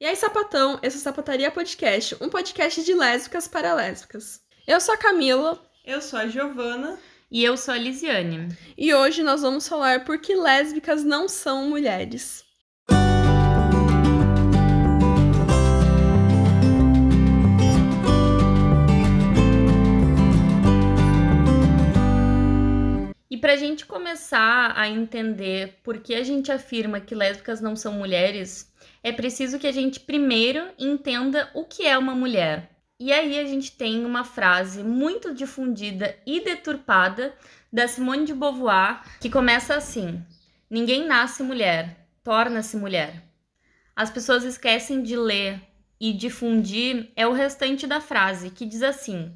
E aí, sapatão, esse é o Sapataria Podcast, um podcast de lésbicas para lésbicas. Eu sou a Camila. Eu sou a Giovana. E eu sou a Lisiane. E hoje nós vamos falar por que lésbicas não são mulheres. E pra gente começar a entender por que a gente afirma que lésbicas não são mulheres, é preciso que a gente primeiro entenda o que é uma mulher. E aí a gente tem uma frase muito difundida e deturpada da Simone de Beauvoir que começa assim: Ninguém nasce mulher, torna-se mulher. As pessoas esquecem de ler e difundir é o restante da frase, que diz assim: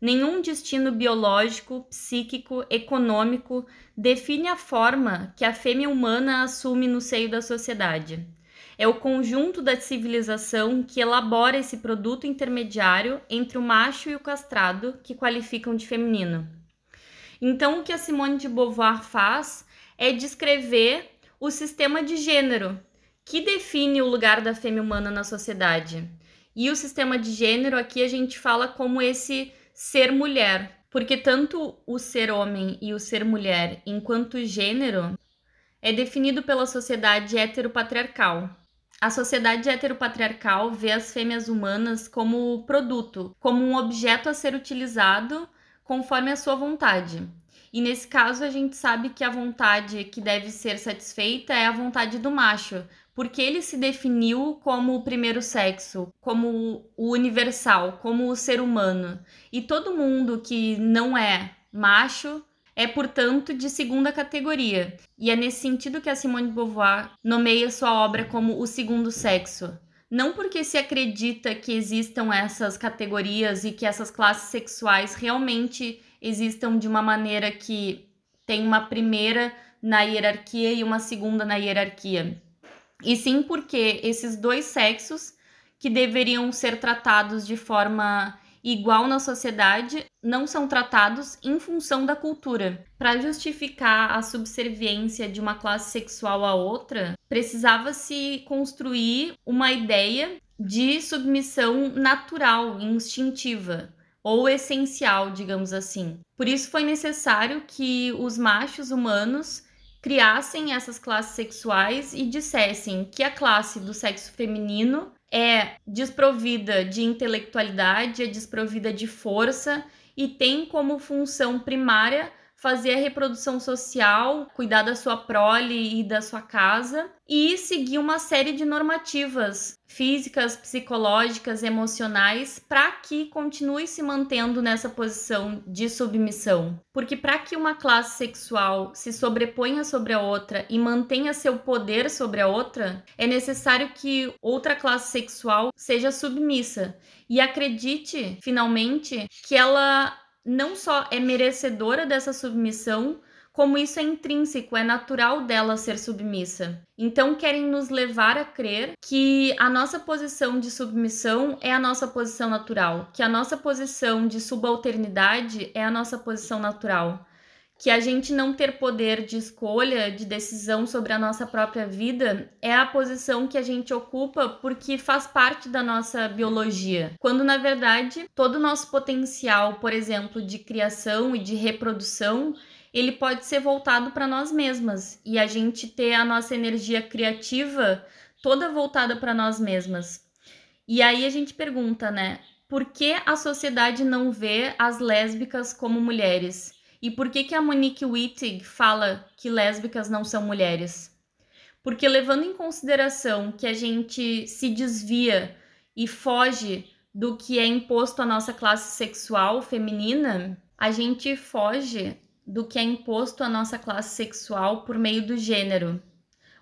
Nenhum destino biológico, psíquico, econômico define a forma que a fêmea humana assume no seio da sociedade é o conjunto da civilização que elabora esse produto intermediário entre o macho e o castrado, que qualificam de feminino. Então, o que a Simone de Beauvoir faz é descrever o sistema de gênero que define o lugar da fêmea humana na sociedade. E o sistema de gênero aqui a gente fala como esse ser mulher, porque tanto o ser homem e o ser mulher, enquanto gênero, é definido pela sociedade heteropatriarcal. A sociedade heteropatriarcal vê as fêmeas humanas como produto, como um objeto a ser utilizado conforme a sua vontade. E nesse caso, a gente sabe que a vontade que deve ser satisfeita é a vontade do macho, porque ele se definiu como o primeiro sexo, como o universal, como o ser humano. E todo mundo que não é macho é, portanto, de segunda categoria. E é nesse sentido que a Simone de Beauvoir nomeia sua obra como o segundo sexo. Não porque se acredita que existam essas categorias e que essas classes sexuais realmente existam de uma maneira que tem uma primeira na hierarquia e uma segunda na hierarquia. E sim porque esses dois sexos que deveriam ser tratados de forma igual na sociedade não são tratados em função da cultura. Para justificar a subserviência de uma classe sexual à outra, precisava-se construir uma ideia de submissão natural, instintiva ou essencial, digamos assim. Por isso foi necessário que os machos humanos criassem essas classes sexuais e dissessem que a classe do sexo feminino é desprovida de intelectualidade, é desprovida de força e tem como função primária fazer a reprodução social, cuidar da sua prole e da sua casa e seguir uma série de normativas físicas, psicológicas, emocionais para que continue se mantendo nessa posição de submissão. Porque para que uma classe sexual se sobreponha sobre a outra e mantenha seu poder sobre a outra, é necessário que outra classe sexual seja submissa e acredite finalmente que ela não só é merecedora dessa submissão, como isso é intrínseco, é natural dela ser submissa. Então querem nos levar a crer que a nossa posição de submissão é a nossa posição natural, que a nossa posição de subalternidade é a nossa posição natural que a gente não ter poder de escolha, de decisão sobre a nossa própria vida, é a posição que a gente ocupa porque faz parte da nossa biologia. Quando na verdade todo o nosso potencial, por exemplo, de criação e de reprodução, ele pode ser voltado para nós mesmas e a gente ter a nossa energia criativa toda voltada para nós mesmas. E aí a gente pergunta, né? Por que a sociedade não vê as lésbicas como mulheres? E por que, que a Monique Wittig fala que lésbicas não são mulheres? Porque levando em consideração que a gente se desvia e foge do que é imposto à nossa classe sexual feminina, a gente foge do que é imposto à nossa classe sexual por meio do gênero.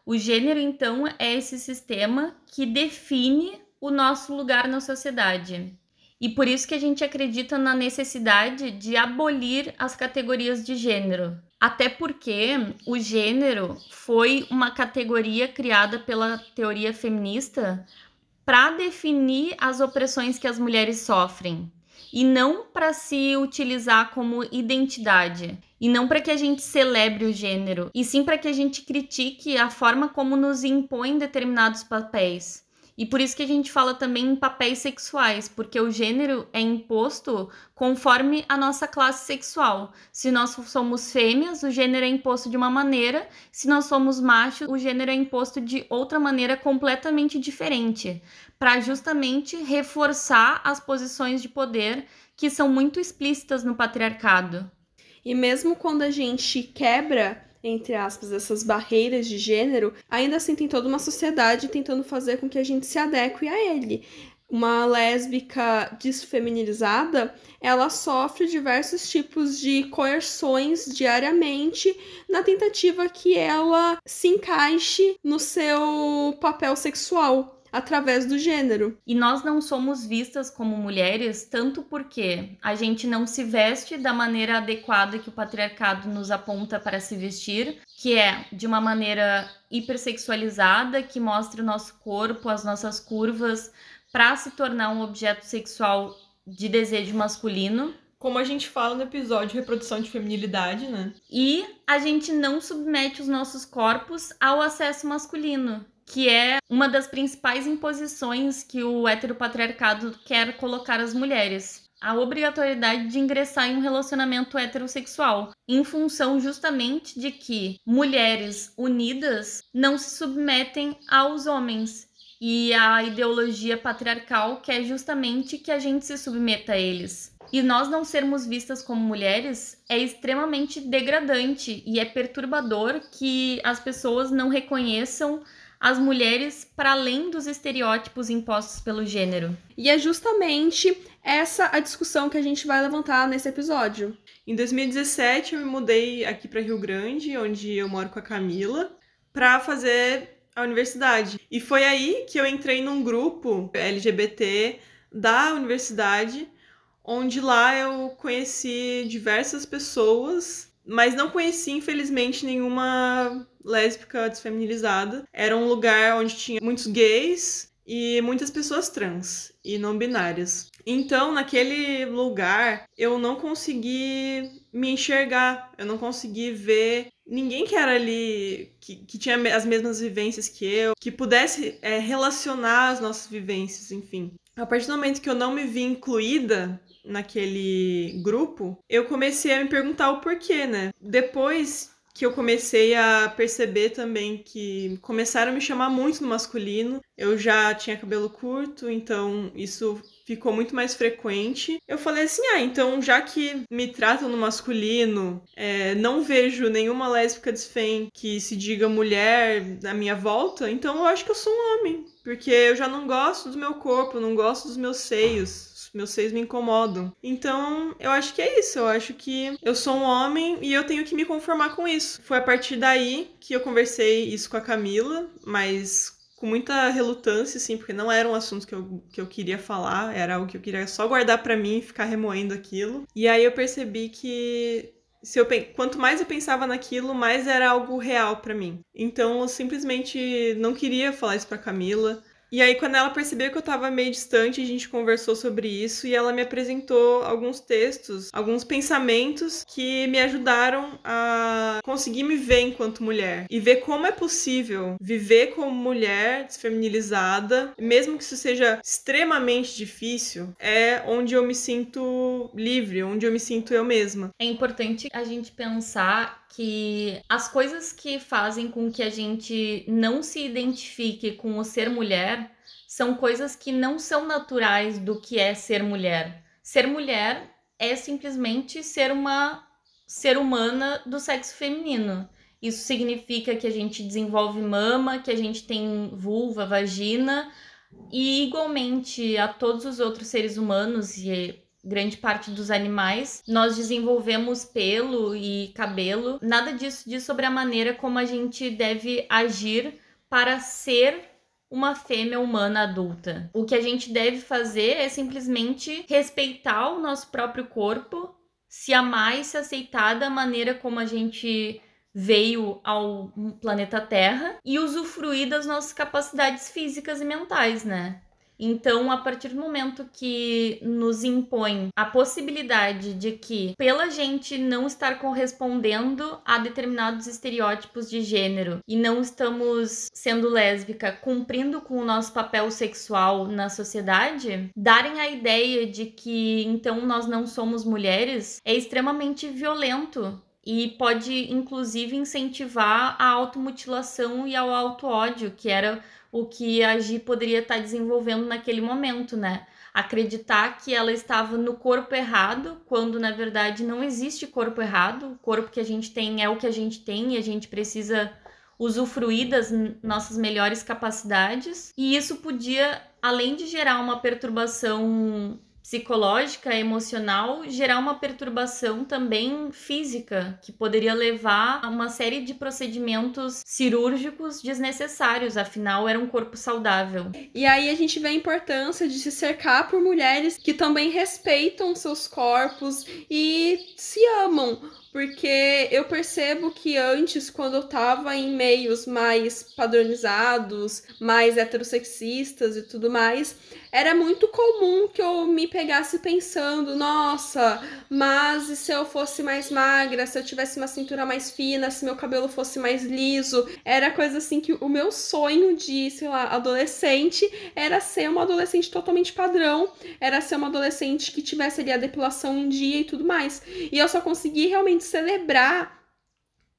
O gênero, então, é esse sistema que define o nosso lugar na sociedade. E por isso que a gente acredita na necessidade de abolir as categorias de gênero. Até porque o gênero foi uma categoria criada pela teoria feminista para definir as opressões que as mulheres sofrem e não para se utilizar como identidade. E não para que a gente celebre o gênero, e sim para que a gente critique a forma como nos impõem determinados papéis E por isso que a gente fala também em papéis sexuais, porque o gênero é imposto conforme a nossa classe sexual. Se nós somos fêmeas, o gênero é imposto de uma maneira, se nós somos machos, o gênero é imposto de outra maneira completamente diferente, para justamente reforçar as posições de poder que são muito explícitas no patriarcado. E mesmo quando a gente quebra entre aspas, essas barreiras de gênero, ainda assim tem toda uma sociedade tentando fazer com que a gente se adeque a ele. Uma lésbica desfeminilizada, ela sofre diversos tipos de coerções diariamente na tentativa que ela se encaixe no seu papel sexual através do gênero. E nós não somos vistas como mulheres tanto porque a gente não se veste da maneira adequada que o patriarcado nos aponta para se vestir, que é de uma maneira hipersexualizada, que mostra o nosso corpo, as nossas curvas, para se tornar um objeto sexual de desejo masculino. Como a gente fala no episódio Reprodução de Feminilidade, né? E a gente não submete os nossos corpos ao acesso masculino que é uma das principais imposições que o heteropatriarcado quer colocar às mulheres. A obrigatoriedade de ingressar em um relacionamento heterossexual, em função justamente de que mulheres unidas não se submetem aos homens. E a ideologia patriarcal quer justamente que a gente se submeta a eles. E nós não sermos vistas como mulheres é extremamente degradante e é perturbador que as pessoas não reconheçam as mulheres para além dos estereótipos impostos pelo gênero. E é justamente essa a discussão que a gente vai levantar nesse episódio. Em 2017 eu me mudei aqui para Rio Grande, onde eu moro com a Camila, para fazer a universidade. E foi aí que eu entrei num grupo LGBT da universidade, onde lá eu conheci diversas pessoas mas não conheci, infelizmente, nenhuma lésbica desfeminilizada. Era um lugar onde tinha muitos gays e muitas pessoas trans e não binárias. Então, naquele lugar, eu não consegui me enxergar, eu não consegui ver ninguém que era ali, que, que tinha as mesmas vivências que eu, que pudesse é, relacionar as nossas vivências, enfim. A partir do momento que eu não me vi incluída naquele grupo, eu comecei a me perguntar o porquê, né? Depois que eu comecei a perceber também que começaram a me chamar muito no masculino. Eu já tinha cabelo curto, então isso ficou muito mais frequente. Eu falei assim: ah, então já que me tratam no masculino, é, não vejo nenhuma lésbica desfém que se diga mulher na minha volta, então eu acho que eu sou um homem. Porque eu já não gosto do meu corpo, não gosto dos meus seios meus seios me incomodam. Então, eu acho que é isso. Eu acho que eu sou um homem e eu tenho que me conformar com isso. Foi a partir daí que eu conversei isso com a Camila, mas com muita relutância, assim, porque não era um assunto que eu, que eu queria falar, era algo que eu queria só guardar para mim e ficar remoendo aquilo. E aí eu percebi que se eu quanto mais eu pensava naquilo, mais era algo real para mim. Então eu simplesmente não queria falar isso para Camila. E aí, quando ela percebeu que eu tava meio distante, a gente conversou sobre isso e ela me apresentou alguns textos, alguns pensamentos que me ajudaram a conseguir me ver enquanto mulher e ver como é possível viver como mulher desfeminilizada, mesmo que isso seja extremamente difícil, é onde eu me sinto livre, onde eu me sinto eu mesma. É importante a gente pensar que as coisas que fazem com que a gente não se identifique com o ser mulher são coisas que não são naturais do que é ser mulher. Ser mulher é simplesmente ser uma ser humana do sexo feminino. Isso significa que a gente desenvolve mama, que a gente tem vulva, vagina, e igualmente a todos os outros seres humanos e grande parte dos animais, nós desenvolvemos pelo e cabelo. Nada disso diz sobre a maneira como a gente deve agir para ser uma fêmea humana adulta. O que a gente deve fazer é simplesmente respeitar o nosso próprio corpo, se amar e se aceitar da maneira como a gente veio ao planeta Terra e usufruir das nossas capacidades físicas e mentais, né? Então, a partir do momento que nos impõe a possibilidade de que, pela gente não estar correspondendo a determinados estereótipos de gênero e não estamos sendo lésbica, cumprindo com o nosso papel sexual na sociedade, darem a ideia de que então nós não somos mulheres é extremamente violento e pode inclusive incentivar a automutilação e ao auto-ódio, que era o que a Gi poderia estar desenvolvendo naquele momento, né? Acreditar que ela estava no corpo errado, quando na verdade não existe corpo errado. O corpo que a gente tem é o que a gente tem e a gente precisa usufruir das nossas melhores capacidades. E isso podia, além de gerar uma perturbação psicológica, emocional, gerar uma perturbação também física, que poderia levar a uma série de procedimentos cirúrgicos desnecessários, afinal era um corpo saudável. E aí a gente vê a importância de se cercar por mulheres que também respeitam seus corpos e se amam porque eu percebo que antes, quando eu tava em meios mais padronizados, mais heterossexistas e tudo mais, era muito comum que eu me pegasse pensando: nossa, mas e se eu fosse mais magra, se eu tivesse uma cintura mais fina, se meu cabelo fosse mais liso? Era coisa assim que o meu sonho de, sei lá, adolescente era ser uma adolescente totalmente padrão, era ser uma adolescente que tivesse ali a depilação em dia e tudo mais. E eu só consegui realmente celebrar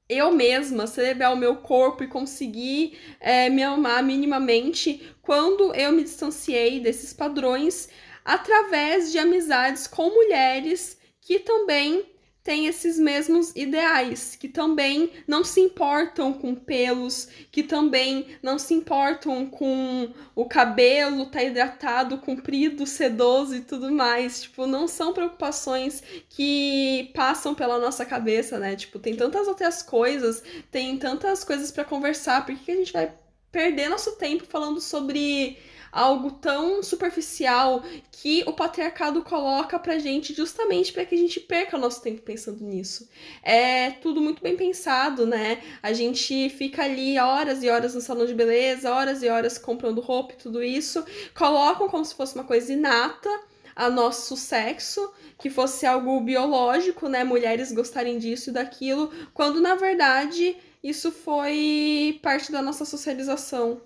eu mesma, celebrar o meu corpo e conseguir é, me amar minimamente quando eu me distanciei desses padrões através de amizades com mulheres que também têm esses mesmos ideais, que também não se importam com pelos, que também não se importam com o cabelo tá hidratado, comprido, sedoso e tudo mais. Tipo, não são preocupações que passam pela nossa cabeça, né? Tipo, tem tantas outras coisas, tem tantas coisas para conversar, por que, que a gente vai perder nosso tempo falando sobre algo tão superficial que o patriarcado coloca pra gente justamente para que a gente perca o nosso tempo pensando nisso. É tudo muito bem pensado, né? A gente fica ali horas e horas no salão de beleza, horas e horas comprando roupa e tudo isso, colocam como se fosse uma coisa inata a nosso sexo, que fosse algo biológico, né? Mulheres gostarem disso e daquilo, quando na verdade isso foi parte da nossa socialização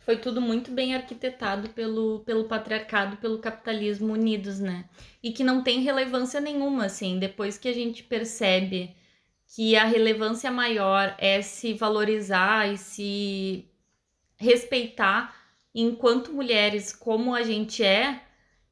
foi tudo muito bem arquitetado pelo, pelo patriarcado, pelo capitalismo unidos, né? E que não tem relevância nenhuma, assim, depois que a gente percebe que a relevância maior é se valorizar e se respeitar enquanto mulheres como a gente é,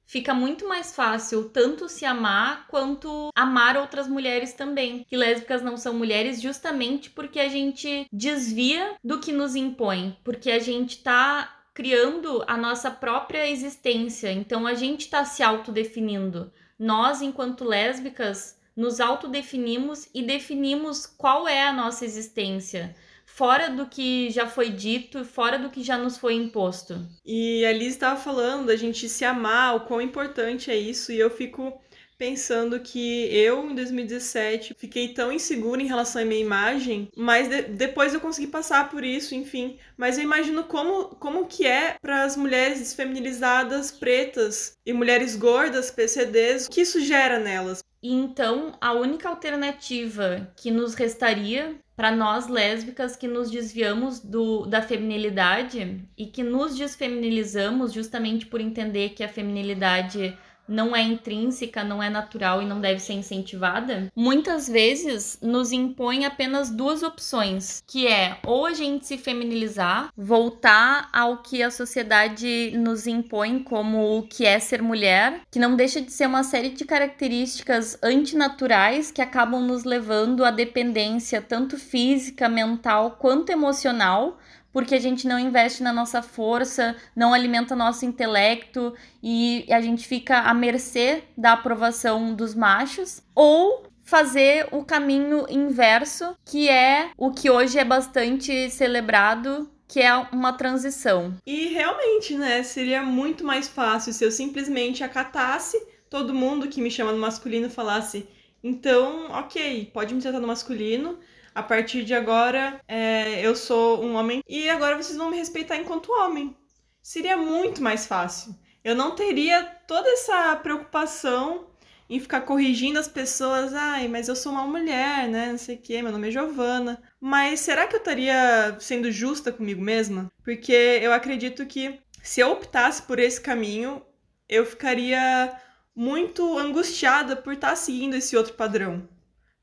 fica muito mais fácil tanto se amar quanto amar outras mulheres também. Que lésbicas não são mulheres justamente porque a gente desvia do que nos impõe, porque a gente tá criando a nossa própria existência. Então a gente está se autodefinindo. Nós, enquanto lésbicas, nos autodefinimos e definimos qual é a nossa existência fora do que já foi dito, fora do que já nos foi imposto. E a Liz estava falando da gente se amar, o quão importante é isso, e eu fico pensando que eu, em 2017, fiquei tão insegura em relação à minha imagem, mas de depois eu consegui passar por isso, enfim. Mas eu imagino como, como que é para as mulheres desfeminizadas, pretas e mulheres gordas, PCDs, o que isso gera nelas. Então, a única alternativa que nos restaria para nós lésbicas que nos desviamos do, da feminilidade e que nos desfeminilizamos justamente por entender que a feminilidade não é intrínseca, não é natural e não deve ser incentivada, muitas vezes nos impõe apenas duas opções, que é ou a gente se feminilizar, voltar ao que a sociedade nos impõe como o que é ser mulher, que não deixa de ser uma série de características antinaturais que acabam nos levando à dependência tanto física, mental quanto emocional porque a gente não investe na nossa força, não alimenta nosso intelecto e a gente fica à mercê da aprovação dos machos, ou fazer o caminho inverso, que é o que hoje é bastante celebrado, que é uma transição. E realmente, né, seria muito mais fácil se eu simplesmente acatasse todo mundo que me chama no masculino falasse: "Então, OK, pode me tratar no masculino, a partir de agora é, eu sou um homem e agora vocês vão me respeitar enquanto homem. seria muito mais fácil. Eu não teria toda essa preocupação em ficar corrigindo as pessoas. Ai, mas eu sou uma mulher, né? Não sei o quê, meu nome é Giovana. Mas será que eu estaria sendo justa comigo mesma? Porque eu acredito que se eu optasse por esse caminho, eu ficaria muito angustiada por estar seguindo esse outro padrão.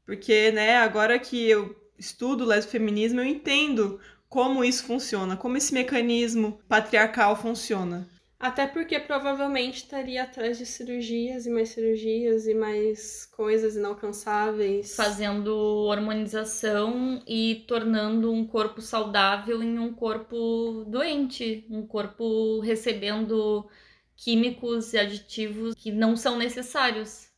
Porque, né, agora que eu estudo lesbofeminismo, eu entendo como isso funciona, como esse mecanismo patriarcal funciona. Até porque provavelmente estaria atrás de cirurgias e mais cirurgias e mais coisas inalcançáveis. Fazendo hormonização e tornando um corpo saudável em um corpo doente, um corpo recebendo químicos e aditivos que não são necessários.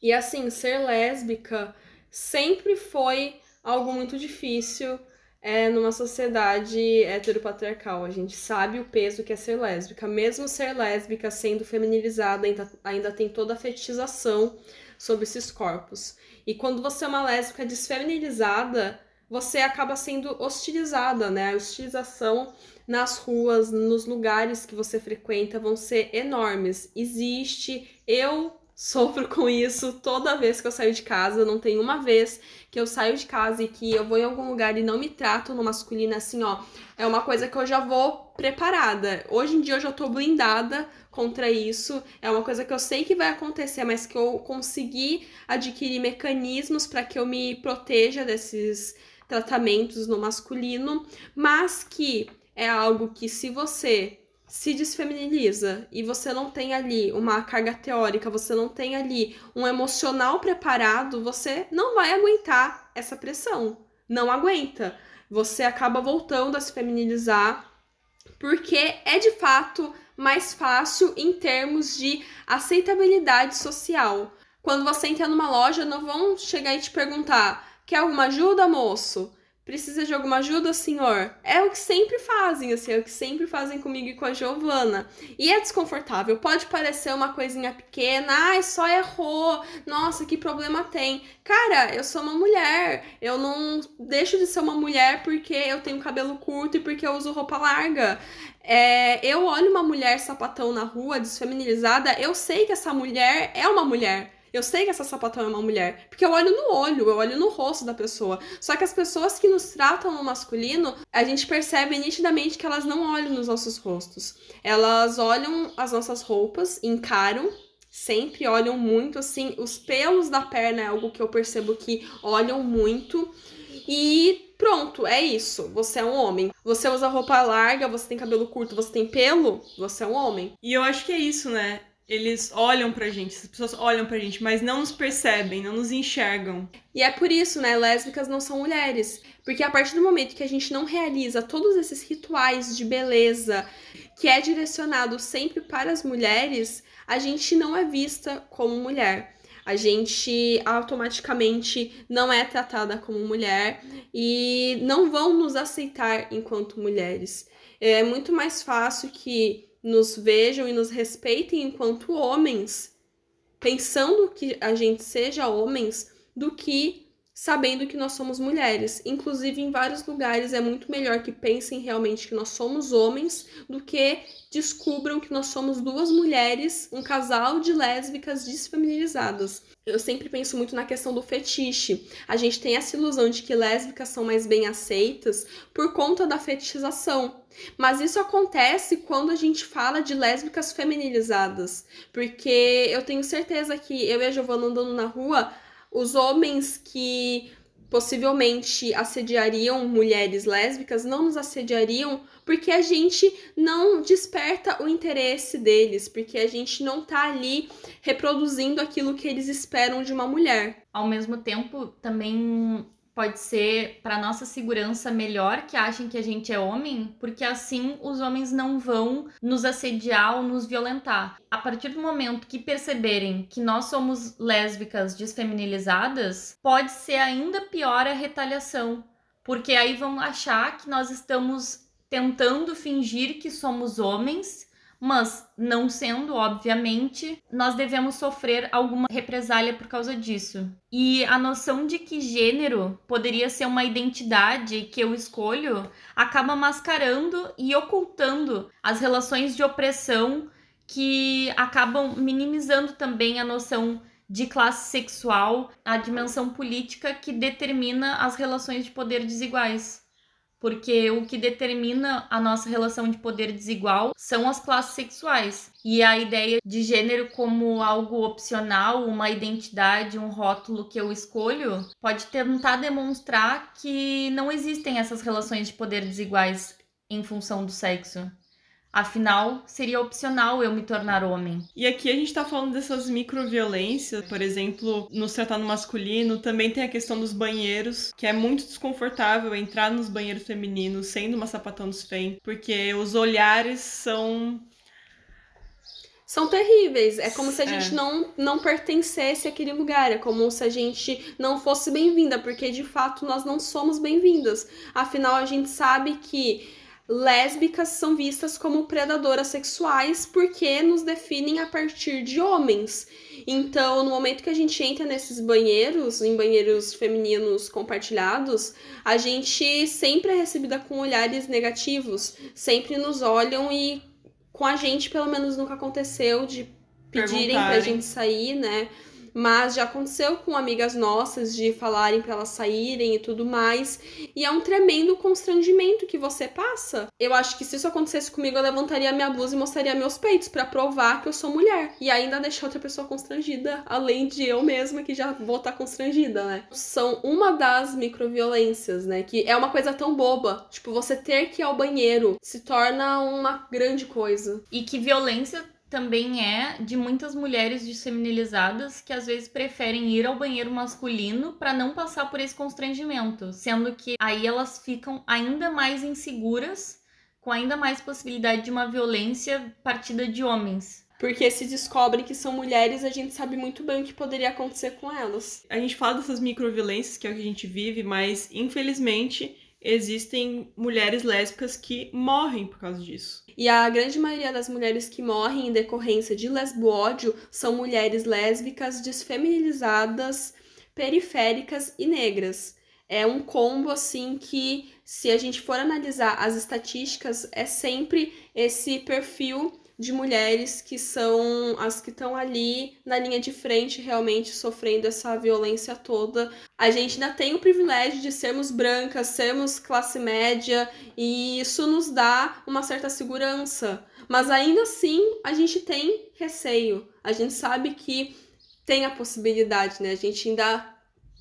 E assim, ser lésbica sempre foi algo muito difícil é numa sociedade heteropatriarcal. A gente sabe o peso que é ser lésbica. Mesmo ser lésbica sendo feminilizada, ainda, ainda tem toda a fetichização sobre esses corpos. E quando você é uma lésbica desfeminilizada, você acaba sendo hostilizada, né? A hostilização nas ruas, nos lugares que você frequenta vão ser enormes. Existe, eu sofro com isso toda vez que eu saio de casa. Não tem uma vez que eu saio de casa e que eu vou em algum lugar e não me trato no masculino assim, ó. É uma coisa que eu já vou preparada. Hoje em dia eu já tô blindada contra isso. É uma coisa que eu sei que vai acontecer, mas que eu consegui adquirir mecanismos para que eu me proteja desses tratamentos no masculino, mas que é algo que se você se desfeminiliza e você não tem ali uma carga teórica, você não tem ali um emocional preparado, você não vai aguentar essa pressão. Não aguenta. Você acaba voltando a se feminilizar porque é de fato mais fácil em termos de aceitabilidade social. Quando você entra numa loja, não vão chegar e te perguntar: quer alguma ajuda, moço? Precisa de alguma ajuda, senhor? É o que sempre fazem, assim, é o que sempre fazem comigo e com a Giovana. E é desconfortável. Pode parecer uma coisinha pequena, ai, só errou. Nossa, que problema tem? Cara, eu sou uma mulher. Eu não deixo de ser uma mulher porque eu tenho cabelo curto e porque eu uso roupa larga. É, eu olho uma mulher sapatão na rua, desfeminilizada, eu sei que essa mulher é uma mulher. Eu sei que essa sapatão é uma mulher, porque eu olho no olho, eu olho no rosto da pessoa. Só que as pessoas que nos tratam no masculino, a gente percebe nitidamente que elas não olham nos nossos rostos. Elas olham as nossas roupas, encaram sempre olham muito assim, os pelos da perna é algo que eu percebo que olham muito. E pronto, é isso. Você é um homem. Você usa roupa larga, você tem cabelo curto, você tem pelo, você é um homem. E eu acho que é isso, né? Eles olham pra gente, as pessoas olham pra gente, mas não nos percebem, não nos enxergam. E é por isso, né, lésbicas não são mulheres. Porque a partir do momento que a gente não realiza todos esses rituais de beleza, que é direcionado sempre para as mulheres, a gente não é vista como mulher. A gente automaticamente não é tratada como mulher e não vão nos aceitar enquanto mulheres. É muito mais fácil que nos vejam e nos respeitem enquanto homens, pensando que a gente seja homens, do que sabendo que nós somos mulheres. Inclusive, em vários lugares é muito melhor que pensem realmente que nós somos homens do que descubram que nós somos duas mulheres, um casal de lésbicas desfamiliarizadas. Eu sempre penso muito na questão do fetiche. A gente tem essa ilusão de que lésbicas são mais bem aceitas por conta da fetichização. Mas isso acontece quando a gente fala de lésbicas feminilizadas. Porque eu tenho certeza que eu e a Giovana andando na rua, os homens que possivelmente assediariam mulheres lésbicas não nos assediariam porque a gente não desperta o interesse deles, porque a gente não tá ali reproduzindo aquilo que eles esperam de uma mulher. Ao mesmo tempo, também pode ser para nossa segurança melhor que achem que a gente é homem, porque assim os homens não vão nos assediar ou nos violentar. A partir do momento que perceberem que nós somos lésbicas desfeminilizadas, pode ser ainda pior a retaliação, porque aí vão achar que nós estamos tentando fingir que somos homens Mas, não sendo, obviamente, nós devemos sofrer alguma represália por causa disso. E a noção de que gênero poderia ser uma identidade que eu escolho acaba mascarando e ocultando as relações de opressão que acabam minimizando também a noção de classe sexual, a dimensão política que determina as relações de poder desiguais porque o que determina a nossa relação de poder desigual são as classes sexuais. E a ideia de gênero como algo opcional, uma identidade, um rótulo que eu escolho, pode tentar demonstrar que não existem essas relações de poder desiguais em função do sexo. Afinal, seria opcional eu me tornar homem. E aqui a gente tá falando dessas microviolências, por exemplo, no tratar no masculino, também tem a questão dos banheiros, que é muito desconfortável entrar nos banheiros femininos sendo uma sapatão dos FEM, porque os olhares são são terríveis. É como se a gente é. não, não pertencesse àquele lugar. É como se a gente não fosse bem-vinda, porque de fato nós não somos bem-vindas. Afinal, a gente sabe que lésbicas são vistas como predadoras sexuais porque nos definem a partir de homens. Então, no momento que a gente entra nesses banheiros, em banheiros femininos compartilhados, a gente sempre é recebida com olhares negativos, sempre nos olham e com a gente, pelo menos, nunca aconteceu de pedirem pra gente sair, né? Mas já aconteceu com amigas nossas de falarem para elas saírem e tudo mais. E é um tremendo constrangimento que você passa. Eu acho que se isso acontecesse comigo, eu levantaria minha blusa e mostraria meus peitos para provar que eu sou mulher e ainda deixar outra pessoa constrangida, além de eu mesma que já vou estar tá constrangida, né? São uma das microviolências, né? Que é uma coisa tão boba, tipo você ter que ir ao banheiro se torna uma grande coisa. E que violência também é de muitas mulheres desfeminilizadas que às vezes preferem ir ao banheiro masculino para não passar por esse constrangimento, sendo que aí elas ficam ainda mais inseguras, com ainda mais possibilidade de uma violência partida de homens. Porque se descobrem que são mulheres, a gente sabe muito bem o que poderia acontecer com elas. A gente fala dessas microviolências que é o que a gente vive, mas infelizmente existem mulheres lésbicas que morrem por causa disso. E a grande maioria das mulheres que morrem em decorrência de lesboódio são mulheres lésbicas desfeminilizadas, periféricas e negras. É um combo assim que, se a gente for analisar as estatísticas, é sempre esse perfil de mulheres que são as que estão ali na linha de frente realmente sofrendo essa violência toda. A gente ainda tem o privilégio de sermos brancas, sermos classe média e isso nos dá uma certa segurança. Mas ainda assim, a gente tem receio. A gente sabe que tem a possibilidade, né? A gente ainda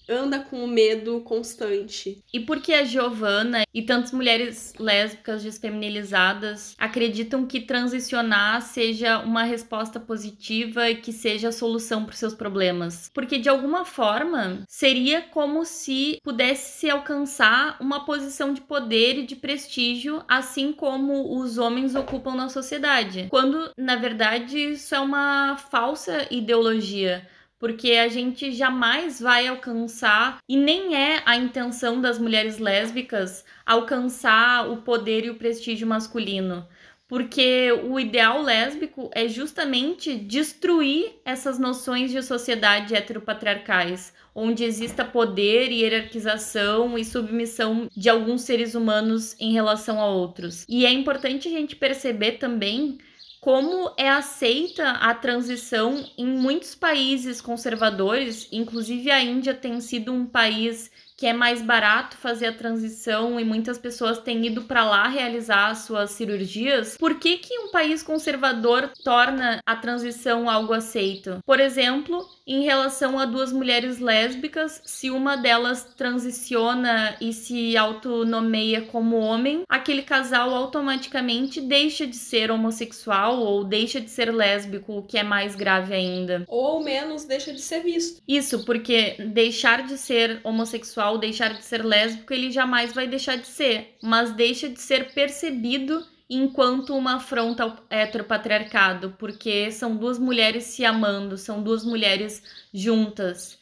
anda com o medo constante. E porque a Giovanna e tantas mulheres lésbicas desfeminilizadas acreditam que transicionar seja uma resposta positiva e que seja a solução para os seus problemas? Porque de alguma forma seria como se pudesse se alcançar uma posição de poder e de prestígio, assim como os homens ocupam na sociedade. Quando na verdade isso é uma falsa ideologia porque a gente jamais vai alcançar, e nem é a intenção das mulheres lésbicas alcançar o poder e o prestígio masculino. Porque o ideal lésbico é justamente destruir essas noções de sociedade heteropatriarcais, onde exista poder e hierarquização e submissão de alguns seres humanos em relação a outros. E é importante a gente perceber também como é aceita a transição em muitos países conservadores, inclusive a Índia tem sido um país que é mais barato fazer a transição e muitas pessoas têm ido para lá realizar suas cirurgias, por que, que um país conservador torna a transição algo aceito? Por exemplo, em relação a duas mulheres lésbicas, se uma delas transiciona e se autonomeia como homem, aquele casal automaticamente deixa de ser homossexual ou deixa de ser lésbico, o que é mais grave ainda. Ou ao menos deixa de ser visto. Isso, porque deixar de ser homossexual, deixar de ser lésbico, ele jamais vai deixar de ser, mas deixa de ser percebido enquanto uma afronta ao heteropatriarcado, porque são duas mulheres se amando, são duas mulheres juntas.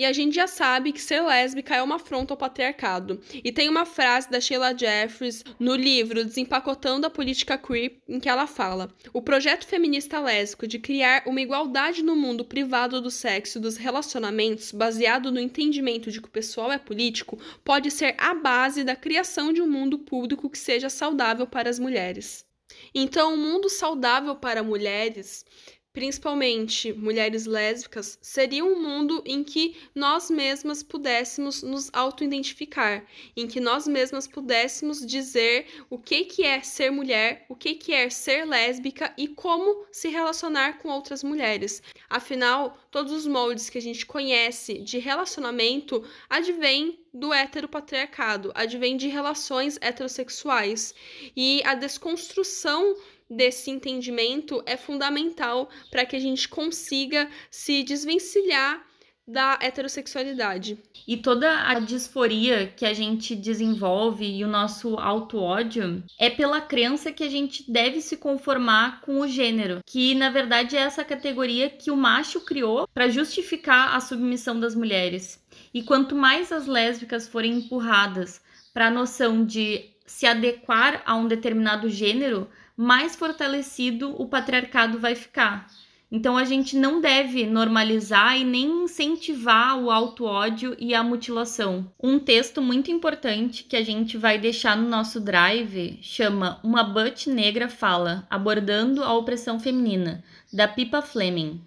E a gente já sabe que ser lésbica é uma afronta ao patriarcado. E tem uma frase da Sheila Jeffries no livro Desempacotando a Política Queer, em que ela fala: O projeto feminista lésbico de criar uma igualdade no mundo privado do sexo e dos relacionamentos, baseado no entendimento de que o pessoal é político, pode ser a base da criação de um mundo público que seja saudável para as mulheres. Então, um mundo saudável para mulheres principalmente mulheres lésbicas, seria um mundo em que nós mesmas pudéssemos nos auto-identificar, em que nós mesmas pudéssemos dizer o que, que é ser mulher, o que, que é ser lésbica e como se relacionar com outras mulheres. Afinal, todos os moldes que a gente conhece de relacionamento advêm do heteropatriarcado, advém de relações heterossexuais. E a desconstrução desse entendimento é fundamental para que a gente consiga se desvencilhar da heterossexualidade. E toda a disforia que a gente desenvolve e o nosso auto-ódio é pela crença que a gente deve se conformar com o gênero, que na verdade é essa categoria que o macho criou para justificar a submissão das mulheres. E quanto mais as lésbicas forem empurradas para a noção de se adequar a um determinado gênero, mais fortalecido o patriarcado vai ficar. Então a gente não deve normalizar e nem incentivar o auto-ódio e a mutilação. Um texto muito importante que a gente vai deixar no nosso drive chama Uma Butt Negra Fala, abordando a opressão feminina, da Pipa Fleming.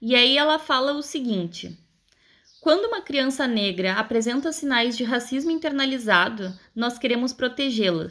E aí ela fala o seguinte: Quando uma criança negra apresenta sinais de racismo internalizado, nós queremos protegê-la.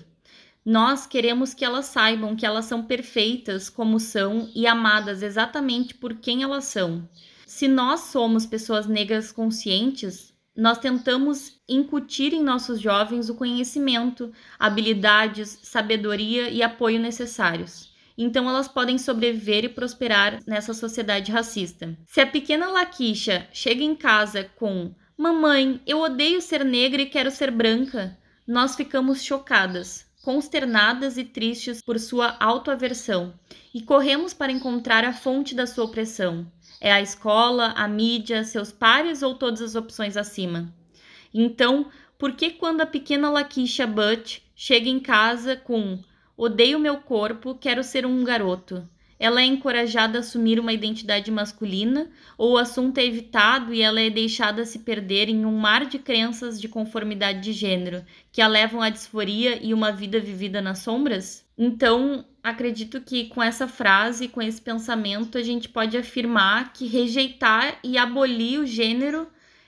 Nós queremos que elas saibam que elas são perfeitas como são e amadas exatamente por quem elas são. Se nós somos pessoas negras conscientes, nós tentamos incutir em nossos jovens o conhecimento, habilidades, sabedoria e apoio necessários. Então elas podem sobreviver e prosperar nessa sociedade racista. Se a pequena Laquisha chega em casa com Mamãe, eu odeio ser negra e quero ser branca, nós ficamos chocadas consternadas e tristes por sua autoaversão, e corremos para encontrar a fonte da sua opressão. É a escola, a mídia, seus pares ou todas as opções acima. Então, por que quando a pequena Lakeisha Butt chega em casa com odeio meu corpo, quero ser um garoto? Ela é encorajada a assumir uma identidade masculina, ou o assunto é evitado e ela é deixada a se perder em um mar de crenças de conformidade de gênero, que a levam à disforia e uma vida vivida nas sombras? Então, acredito que com essa frase, com esse pensamento, a gente pode afirmar que rejeitar e abolir o gênero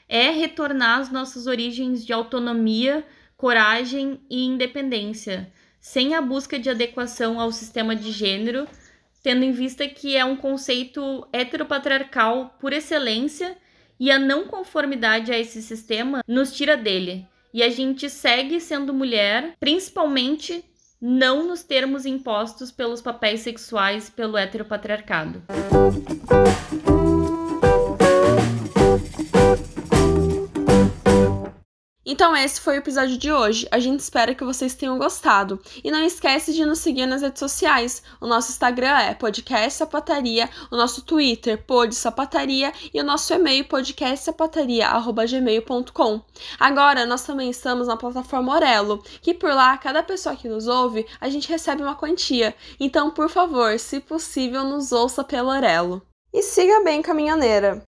é retornar às nossas origens de autonomia, coragem e independência, sem a busca de adequação ao sistema de gênero tendo em vista que é um conceito heteropatriarcal por excelência e a não conformidade a esse sistema nos tira dele. E a gente segue sendo mulher, principalmente não nos termos impostos pelos papéis sexuais pelo heteropatriarcado. Então esse foi o episódio de hoje. A gente espera que vocês tenham gostado. E não esquece de nos seguir nas redes sociais. O nosso Instagram é podcast sapataria, o nosso Twitter pod e o nosso e-mail podcastsapataria@gmail.com. Agora nós também estamos na plataforma Orelo, que por lá cada pessoa que nos ouve, a gente recebe uma quantia. Então, por favor, se possível, nos ouça pelo Orelo. E siga bem caminhoneira.